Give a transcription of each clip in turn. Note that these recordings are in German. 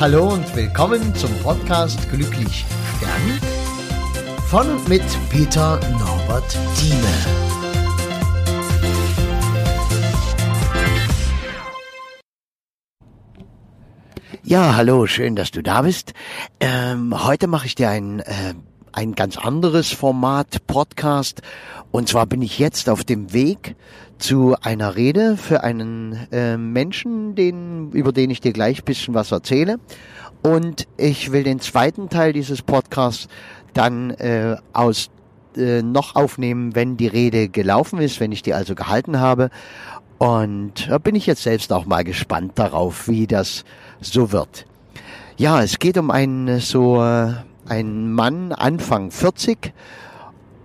Hallo und willkommen zum Podcast Glücklich Stern von und mit Peter Norbert Thieme. Ja, hallo, schön, dass du da bist. Ähm, heute mache ich dir ein, äh, ein ganz anderes Format, Podcast. Und zwar bin ich jetzt auf dem Weg zu einer Rede für einen äh, Menschen, den, über den ich dir gleich bisschen was erzähle. Und ich will den zweiten Teil dieses Podcasts dann äh, aus äh, noch aufnehmen, wenn die Rede gelaufen ist, wenn ich die also gehalten habe. Und da bin ich jetzt selbst auch mal gespannt darauf, wie das so wird. Ja, es geht um einen so einen Mann Anfang 40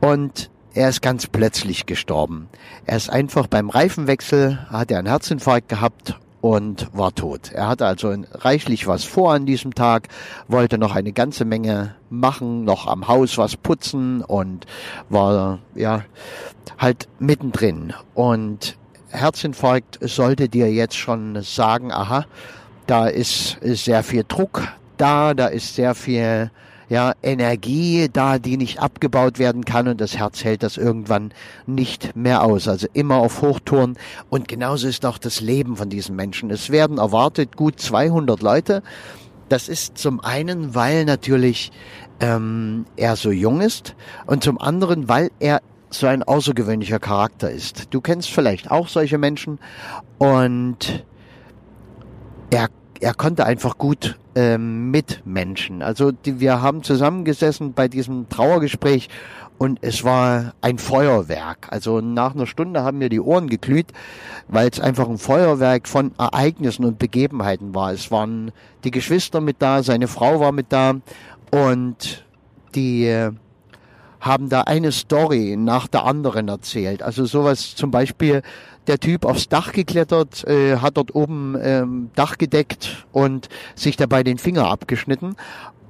und er ist ganz plötzlich gestorben. Er ist einfach beim Reifenwechsel, hat er einen Herzinfarkt gehabt und war tot. Er hatte also reichlich was vor an diesem Tag, wollte noch eine ganze Menge machen, noch am Haus was putzen und war ja halt mittendrin. Und Herzinfarkt sollte dir jetzt schon sagen, aha, da ist sehr viel Druck da, da ist sehr viel ja, Energie da, die nicht abgebaut werden kann und das Herz hält das irgendwann nicht mehr aus. Also immer auf Hochtouren und genauso ist auch das Leben von diesen Menschen. Es werden erwartet gut 200 Leute. Das ist zum einen, weil natürlich ähm, er so jung ist und zum anderen, weil er so ein außergewöhnlicher Charakter ist. Du kennst vielleicht auch solche Menschen und er er konnte einfach gut ähm, mit Menschen. Also die, wir haben zusammengesessen bei diesem Trauergespräch und es war ein Feuerwerk. Also nach einer Stunde haben mir die Ohren geglüht, weil es einfach ein Feuerwerk von Ereignissen und Begebenheiten war. Es waren die Geschwister mit da, seine Frau war mit da und die äh, haben da eine Story nach der anderen erzählt. Also sowas zum Beispiel, der Typ aufs Dach geklettert, äh, hat dort oben ähm, Dach gedeckt und sich dabei den Finger abgeschnitten.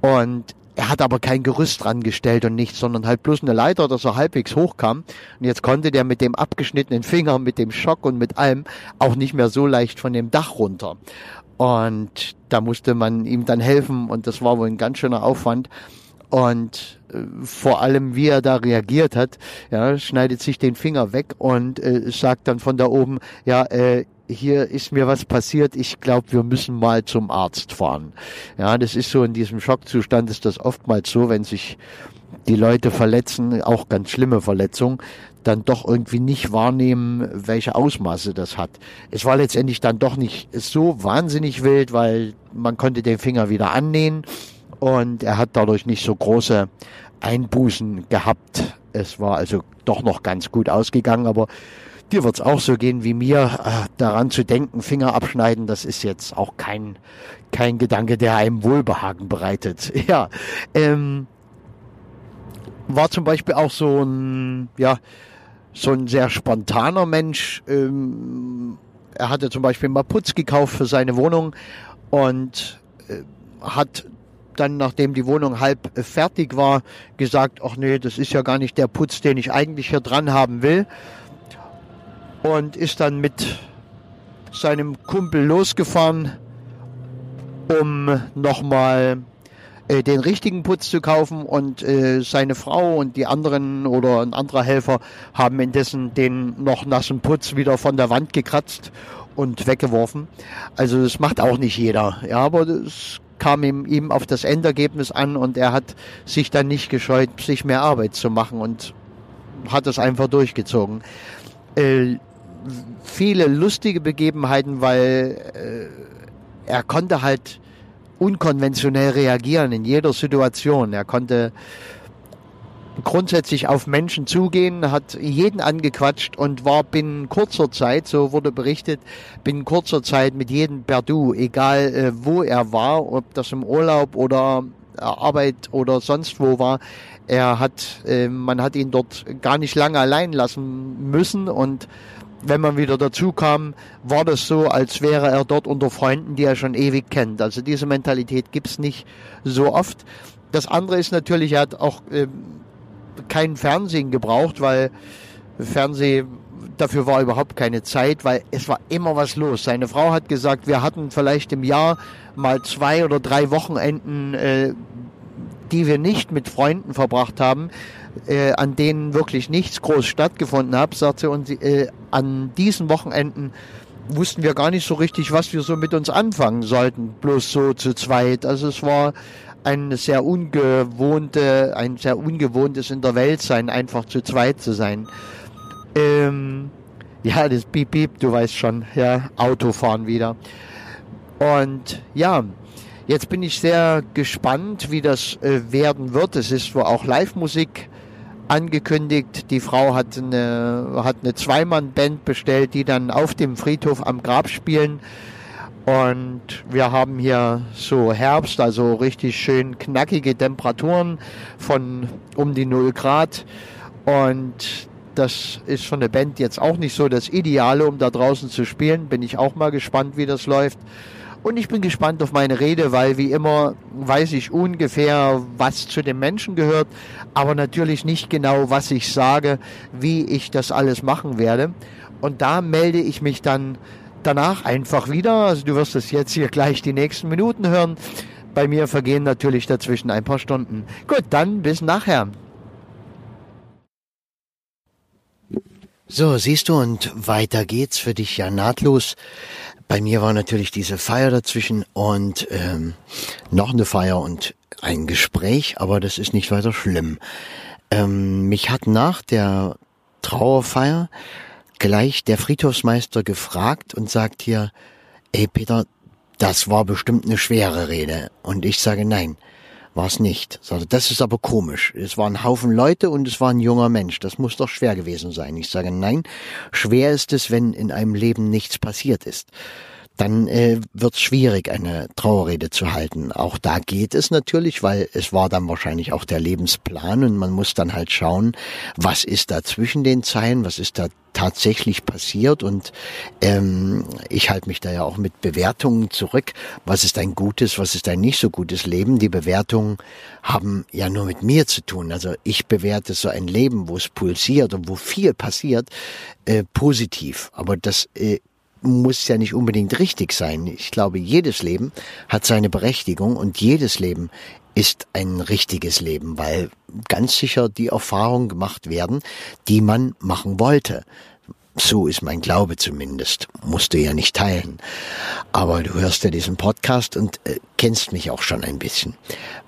Und er hat aber kein Gerüst dran gestellt und nichts, sondern halt bloß eine Leiter, dass er halbwegs hochkam. Und jetzt konnte der mit dem abgeschnittenen Finger, mit dem Schock und mit allem auch nicht mehr so leicht von dem Dach runter. Und da musste man ihm dann helfen und das war wohl ein ganz schöner Aufwand und äh, vor allem wie er da reagiert hat, ja, schneidet sich den Finger weg und äh, sagt dann von da oben, ja, äh, hier ist mir was passiert, ich glaube, wir müssen mal zum Arzt fahren. Ja, das ist so in diesem Schockzustand ist das oftmals so, wenn sich die Leute verletzen, auch ganz schlimme Verletzungen, dann doch irgendwie nicht wahrnehmen, welche Ausmaße das hat. Es war letztendlich dann doch nicht so wahnsinnig wild, weil man konnte den Finger wieder annähen und er hat dadurch nicht so große Einbußen gehabt. Es war also doch noch ganz gut ausgegangen, aber dir wird's auch so gehen wie mir, äh, daran zu denken, Finger abschneiden, das ist jetzt auch kein, kein Gedanke, der einem Wohlbehagen bereitet. Ja, ähm, war zum Beispiel auch so ein, ja, so ein sehr spontaner Mensch. Ähm, er hatte zum Beispiel mal Putz gekauft für seine Wohnung und äh, hat dann, nachdem die Wohnung halb fertig war, gesagt, ach nee, das ist ja gar nicht der Putz, den ich eigentlich hier dran haben will. Und ist dann mit seinem Kumpel losgefahren, um nochmal äh, den richtigen Putz zu kaufen und äh, seine Frau und die anderen oder ein anderer Helfer haben indessen den noch nassen Putz wieder von der Wand gekratzt und weggeworfen. Also das macht auch nicht jeder. Ja, aber das kam ihm, ihm auf das Endergebnis an und er hat sich dann nicht gescheut, sich mehr Arbeit zu machen und hat es einfach durchgezogen. Äh, viele lustige Begebenheiten, weil äh, er konnte halt unkonventionell reagieren in jeder Situation. Er konnte grundsätzlich auf Menschen zugehen, hat jeden angequatscht und war binnen kurzer Zeit, so wurde berichtet, binnen kurzer Zeit mit jedem per Du, egal äh, wo er war, ob das im Urlaub oder Arbeit oder sonst wo war. Er hat, äh, man hat ihn dort gar nicht lange allein lassen müssen und wenn man wieder dazu kam, war das so, als wäre er dort unter Freunden, die er schon ewig kennt. Also diese Mentalität gibt's nicht so oft. Das andere ist natürlich, er hat auch äh, kein Fernsehen gebraucht, weil Fernsehen dafür war überhaupt keine Zeit, weil es war immer was los. Seine Frau hat gesagt, wir hatten vielleicht im Jahr mal zwei oder drei Wochenenden, äh, die wir nicht mit Freunden verbracht haben, äh, an denen wirklich nichts groß stattgefunden hat, sagte und äh, an diesen Wochenenden wussten wir gar nicht so richtig, was wir so mit uns anfangen sollten, bloß so zu zweit. Also es war eine sehr ungewohnte, ein sehr ungewohntes in der Welt sein, einfach zu zweit zu sein. Ähm, ja, das Piep Piep, du weißt schon, ja, Autofahren wieder. Und ja, jetzt bin ich sehr gespannt, wie das äh, werden wird. Es ist wohl auch Live-Musik angekündigt. Die Frau hat eine, hat eine Zweimann-Band bestellt, die dann auf dem Friedhof am Grab spielen. Und wir haben hier so Herbst, also richtig schön knackige Temperaturen von um die 0 Grad. Und das ist von der Band jetzt auch nicht so das Ideale, um da draußen zu spielen. Bin ich auch mal gespannt, wie das läuft. Und ich bin gespannt auf meine Rede, weil wie immer weiß ich ungefähr, was zu den Menschen gehört, aber natürlich nicht genau, was ich sage, wie ich das alles machen werde. Und da melde ich mich dann danach einfach wieder. Also du wirst es jetzt hier gleich die nächsten Minuten hören. Bei mir vergehen natürlich dazwischen ein paar Stunden. Gut, dann bis nachher. So, siehst du, und weiter geht's für dich ja nahtlos. Bei mir war natürlich diese Feier dazwischen und ähm, noch eine Feier und ein Gespräch, aber das ist nicht weiter schlimm. Ähm, mich hat nach der Trauerfeier gleich der Friedhofsmeister gefragt und sagt hier, ey Peter, das war bestimmt eine schwere Rede. Und ich sage nein war es nicht. Das ist aber komisch. Es waren ein Haufen Leute und es war ein junger Mensch. Das muss doch schwer gewesen sein. Ich sage, nein, schwer ist es, wenn in einem Leben nichts passiert ist dann äh, wird es schwierig, eine Trauerrede zu halten. Auch da geht es natürlich, weil es war dann wahrscheinlich auch der Lebensplan und man muss dann halt schauen, was ist da zwischen den Zeilen, was ist da tatsächlich passiert und ähm, ich halte mich da ja auch mit Bewertungen zurück. Was ist ein gutes, was ist ein nicht so gutes Leben? Die Bewertungen haben ja nur mit mir zu tun. Also ich bewerte so ein Leben, wo es pulsiert und wo viel passiert, äh, positiv. Aber das äh, muss ja nicht unbedingt richtig sein. Ich glaube, jedes Leben hat seine Berechtigung und jedes Leben ist ein richtiges Leben, weil ganz sicher die Erfahrungen gemacht werden, die man machen wollte. So ist mein Glaube zumindest. Musst du ja nicht teilen. Aber du hörst ja diesen Podcast und äh, kennst mich auch schon ein bisschen.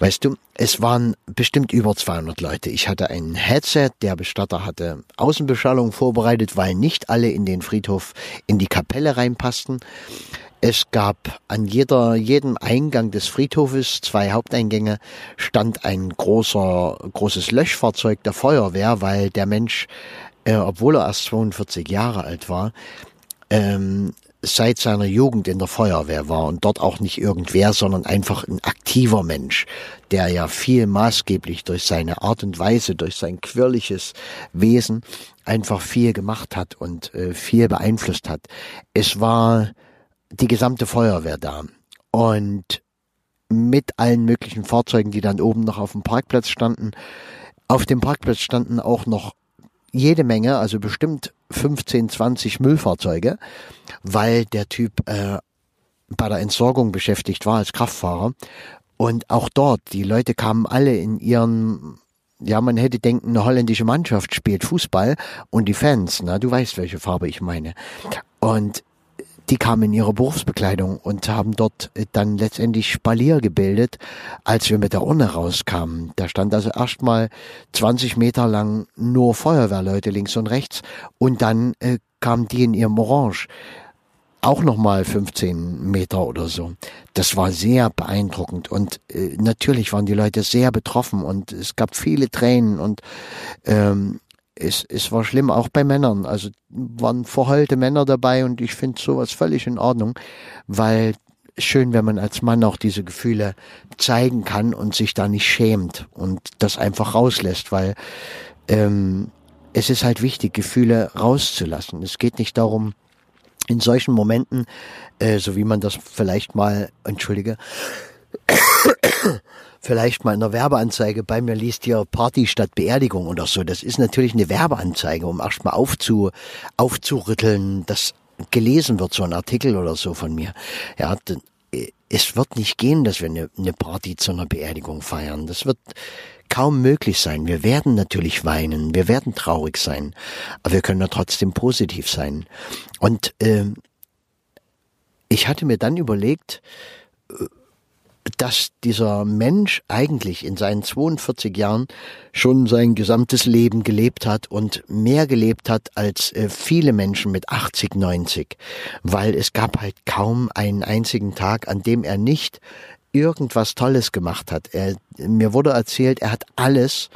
Weißt du, es waren bestimmt über 200 Leute. Ich hatte ein Headset, der Bestatter hatte Außenbeschallung vorbereitet, weil nicht alle in den Friedhof in die Kapelle reinpassten. Es gab an jeder, jedem Eingang des Friedhofes, zwei Haupteingänge, stand ein großer, großes Löschfahrzeug der Feuerwehr, weil der Mensch äh, obwohl er erst 42 Jahre alt war, ähm, seit seiner Jugend in der Feuerwehr war und dort auch nicht irgendwer, sondern einfach ein aktiver Mensch, der ja viel maßgeblich durch seine Art und Weise, durch sein quirliges Wesen einfach viel gemacht hat und äh, viel beeinflusst hat. Es war die gesamte Feuerwehr da und mit allen möglichen Fahrzeugen, die dann oben noch auf dem Parkplatz standen. Auf dem Parkplatz standen auch noch jede Menge, also bestimmt 15, 20 Müllfahrzeuge, weil der Typ äh, bei der Entsorgung beschäftigt war als Kraftfahrer. Und auch dort, die Leute kamen alle in ihren, ja, man hätte denken, eine holländische Mannschaft spielt Fußball und die Fans, na, du weißt, welche Farbe ich meine. Und die kamen in ihrer Berufsbekleidung und haben dort äh, dann letztendlich Spalier gebildet, als wir mit der Urne rauskamen. Da stand also erstmal 20 Meter lang nur Feuerwehrleute links und rechts. Und dann äh, kamen die in ihrem Orange. Auch nochmal 15 Meter oder so. Das war sehr beeindruckend. Und äh, natürlich waren die Leute sehr betroffen. Und es gab viele Tränen. Und ähm, es, es war schlimm, auch bei Männern. Also waren verheulte Männer dabei und ich finde sowas völlig in Ordnung, weil schön, wenn man als Mann auch diese Gefühle zeigen kann und sich da nicht schämt und das einfach rauslässt, weil ähm, es ist halt wichtig, Gefühle rauszulassen. Es geht nicht darum, in solchen Momenten, äh, so wie man das vielleicht mal, entschuldige, vielleicht mal in der Werbeanzeige bei mir liest hier Party statt Beerdigung oder so. Das ist natürlich eine Werbeanzeige, um erstmal aufzu, aufzurütteln, dass gelesen wird, so ein Artikel oder so von mir. Ja, es wird nicht gehen, dass wir eine, eine Party zu einer Beerdigung feiern. Das wird kaum möglich sein. Wir werden natürlich weinen, wir werden traurig sein, aber wir können ja trotzdem positiv sein. Und äh, ich hatte mir dann überlegt, äh, dass dieser Mensch eigentlich in seinen 42 Jahren schon sein gesamtes Leben gelebt hat und mehr gelebt hat als äh, viele Menschen mit 80, 90, weil es gab halt kaum einen einzigen Tag, an dem er nicht irgendwas Tolles gemacht hat. Er, mir wurde erzählt, er hat alles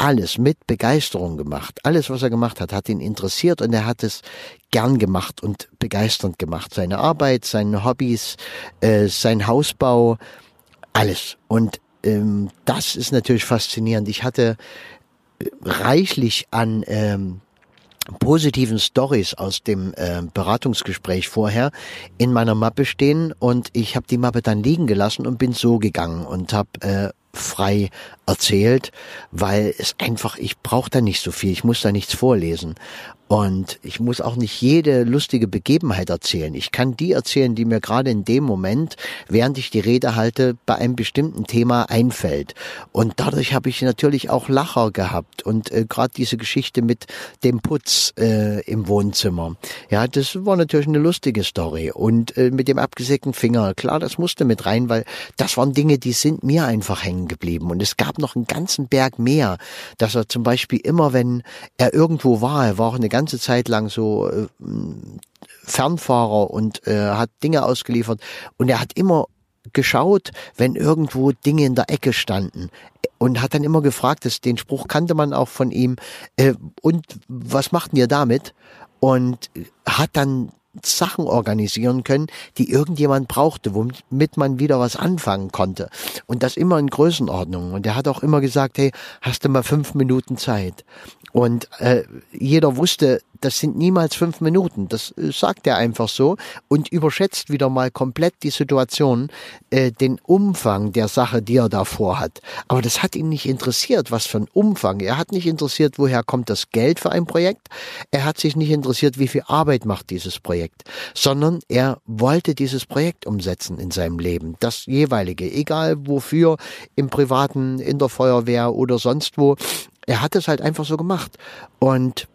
alles mit Begeisterung gemacht. Alles, was er gemacht hat, hat ihn interessiert und er hat es gern gemacht und begeisternd gemacht. Seine Arbeit, seine Hobbys, äh, sein Hausbau, alles. Und ähm, das ist natürlich faszinierend. Ich hatte äh, reichlich an ähm, positiven Stories aus dem äh, Beratungsgespräch vorher in meiner Mappe stehen und ich habe die Mappe dann liegen gelassen und bin so gegangen und habe äh, frei erzählt, weil es einfach, ich brauche da nicht so viel, ich muss da nichts vorlesen. Und ich muss auch nicht jede lustige Begebenheit erzählen. Ich kann die erzählen, die mir gerade in dem Moment, während ich die Rede halte, bei einem bestimmten Thema einfällt. Und dadurch habe ich natürlich auch Lacher gehabt. Und äh, gerade diese Geschichte mit dem Putz äh, im Wohnzimmer. Ja, das war natürlich eine lustige Story. Und äh, mit dem abgesägten Finger, klar, das musste mit rein, weil das waren Dinge, die sind mir einfach hängen geblieben. Und es gab noch einen ganzen Berg mehr, dass er zum Beispiel immer, wenn er irgendwo war, er war auch eine ganze Zeit lang so äh, Fernfahrer und äh, hat Dinge ausgeliefert und er hat immer geschaut, wenn irgendwo Dinge in der Ecke standen und hat dann immer gefragt, das, den Spruch kannte man auch von ihm, äh, und was machten ihr damit? Und hat dann Sachen organisieren können, die irgendjemand brauchte, womit man wieder was anfangen konnte. Und das immer in Größenordnung. Und er hat auch immer gesagt, hey, hast du mal fünf Minuten Zeit? Und äh, jeder wusste, das sind niemals fünf Minuten. Das äh, sagt er einfach so und überschätzt wieder mal komplett die Situation, äh, den Umfang der Sache, die er davor hat. Aber das hat ihn nicht interessiert, was für ein Umfang. Er hat nicht interessiert, woher kommt das Geld für ein Projekt. Er hat sich nicht interessiert, wie viel Arbeit macht dieses Projekt, sondern er wollte dieses Projekt umsetzen in seinem Leben. Das jeweilige, egal wofür, im Privaten, in der Feuerwehr oder sonst wo. Er hat es halt einfach so gemacht. Und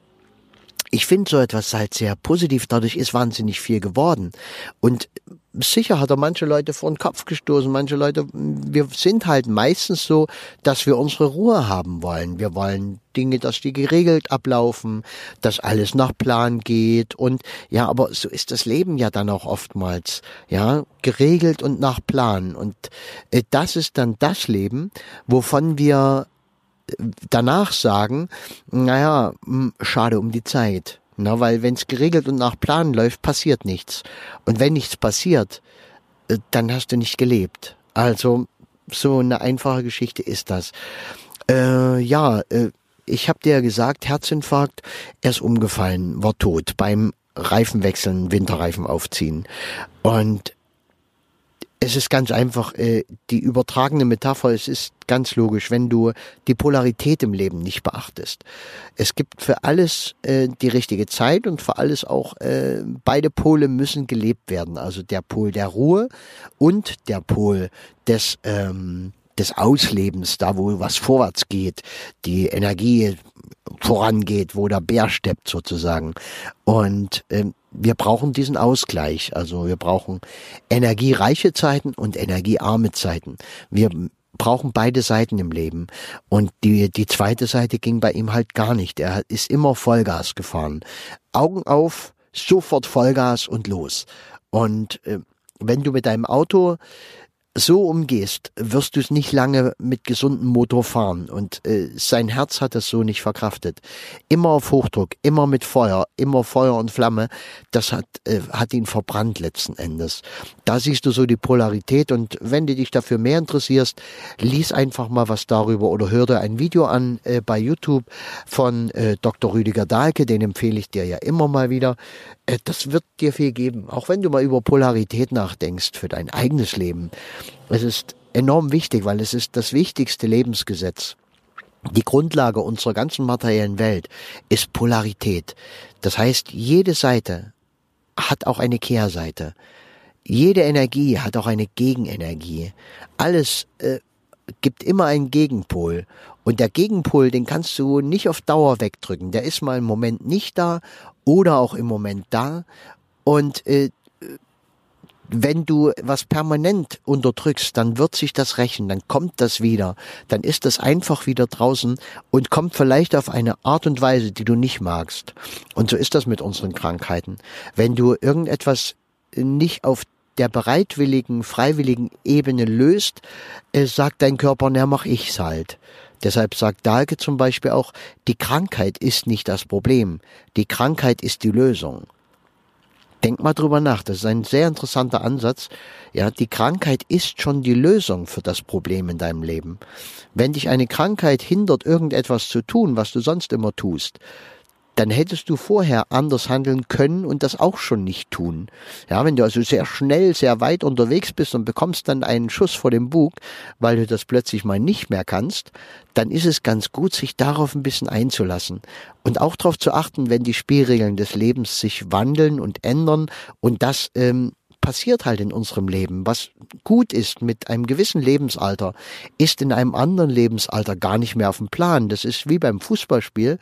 ich finde so etwas halt sehr positiv. Dadurch ist wahnsinnig viel geworden. Und sicher hat er manche Leute vor den Kopf gestoßen. Manche Leute, wir sind halt meistens so, dass wir unsere Ruhe haben wollen. Wir wollen Dinge, dass die geregelt ablaufen, dass alles nach Plan geht. Und ja, aber so ist das Leben ja dann auch oftmals. Ja, geregelt und nach Plan. Und äh, das ist dann das Leben, wovon wir danach sagen, naja, hm, schade um die Zeit. Na, weil wenn es geregelt und nach Plan läuft, passiert nichts. Und wenn nichts passiert, äh, dann hast du nicht gelebt. Also so eine einfache Geschichte ist das. Äh, ja, äh, ich habe dir ja gesagt, Herzinfarkt, er ist umgefallen, war tot beim Reifenwechseln, Winterreifen aufziehen. Und es ist ganz einfach äh, die übertragene Metapher. Es ist ganz logisch, wenn du die Polarität im Leben nicht beachtest. Es gibt für alles äh, die richtige Zeit und für alles auch äh, beide Pole müssen gelebt werden. Also der Pol der Ruhe und der Pol des ähm, des Auslebens, da wo was vorwärts geht, die Energie vorangeht, wo der Bär steppt sozusagen. Und ähm, wir brauchen diesen Ausgleich. Also wir brauchen energiereiche Zeiten und energiearme Zeiten. Wir brauchen beide Seiten im Leben. Und die, die zweite Seite ging bei ihm halt gar nicht. Er ist immer Vollgas gefahren. Augen auf, sofort Vollgas und los. Und äh, wenn du mit deinem Auto so umgehst, wirst du es nicht lange mit gesundem Motor fahren. Und äh, sein Herz hat es so nicht verkraftet. Immer auf Hochdruck, immer mit Feuer, immer Feuer und Flamme. Das hat, äh, hat ihn verbrannt letzten Endes. Da siehst du so die Polarität. Und wenn du dich dafür mehr interessierst, lies einfach mal was darüber oder hör dir ein Video an äh, bei YouTube von äh, Dr. Rüdiger Dahlke. Den empfehle ich dir ja immer mal wieder. Äh, das wird dir viel geben. Auch wenn du mal über Polarität nachdenkst für dein eigenes Leben Es ist enorm wichtig, weil es ist das wichtigste Lebensgesetz. Die Grundlage unserer ganzen materiellen Welt ist Polarität. Das heißt, jede Seite hat auch eine Kehrseite. Jede Energie hat auch eine Gegenenergie. Alles äh, gibt immer einen Gegenpol. Und der Gegenpol, den kannst du nicht auf Dauer wegdrücken. Der ist mal im Moment nicht da oder auch im Moment da. Und äh, wenn du was permanent unterdrückst, dann wird sich das rächen, dann kommt das wieder, dann ist das einfach wieder draußen und kommt vielleicht auf eine Art und Weise, die du nicht magst. Und so ist das mit unseren Krankheiten. Wenn du irgendetwas nicht auf der bereitwilligen, freiwilligen Ebene löst, äh, sagt dein Körper, na mach ich's halt. Deshalb sagt Dahlke zum Beispiel auch, die Krankheit ist nicht das Problem, die Krankheit ist die Lösung. Denk mal drüber nach. Das ist ein sehr interessanter Ansatz. Ja, die Krankheit ist schon die Lösung für das Problem in deinem Leben. Wenn dich eine Krankheit hindert, irgendetwas zu tun, was du sonst immer tust, dann hättest du vorher anders handeln können und das auch schon nicht tun. Ja, wenn du also sehr schnell, sehr weit unterwegs bist und bekommst dann einen Schuss vor dem Bug, weil du das plötzlich mal nicht mehr kannst, dann ist es ganz gut, sich darauf ein bisschen einzulassen und auch darauf zu achten, wenn die Spielregeln des Lebens sich wandeln und ändern und das ähm, passiert halt in unserem Leben. Was gut ist mit einem gewissen Lebensalter, ist in einem anderen Lebensalter gar nicht mehr auf dem Plan. Das ist wie beim Fußballspiel,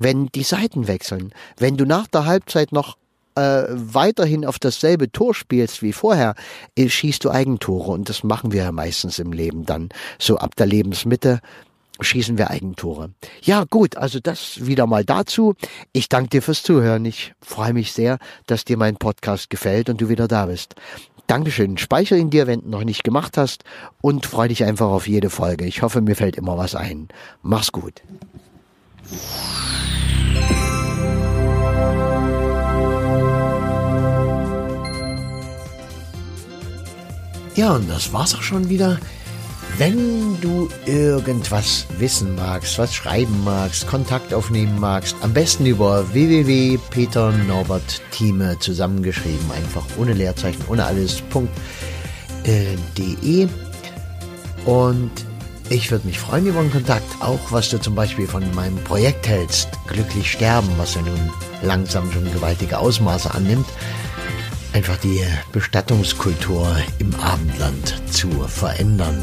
wenn die Seiten wechseln. Wenn du nach der Halbzeit noch äh, weiterhin auf dasselbe Tor spielst wie vorher, äh, schießt du Eigentore und das machen wir ja meistens im Leben dann. So ab der Lebensmitte schießen wir Eigentore. Ja, gut, also das wieder mal dazu. Ich danke dir fürs Zuhören. Ich freue mich sehr, dass dir mein Podcast gefällt und du wieder da bist. Dankeschön. Speicher ihn dir, wenn du noch nicht gemacht hast und freu dich einfach auf jede Folge. Ich hoffe, mir fällt immer was ein. Mach's gut. Ja, und das war's auch schon wieder. Wenn du irgendwas wissen magst, was schreiben magst, Kontakt aufnehmen magst, am besten über www.peternorbertthieme zusammengeschrieben, einfach ohne Leerzeichen, ohne alles, äh. Und ich würde mich freuen über einen Kontakt, auch was du zum Beispiel von meinem Projekt hältst, Glücklich sterben, was ja nun langsam schon gewaltige Ausmaße annimmt einfach die Bestattungskultur im Abendland zu verändern.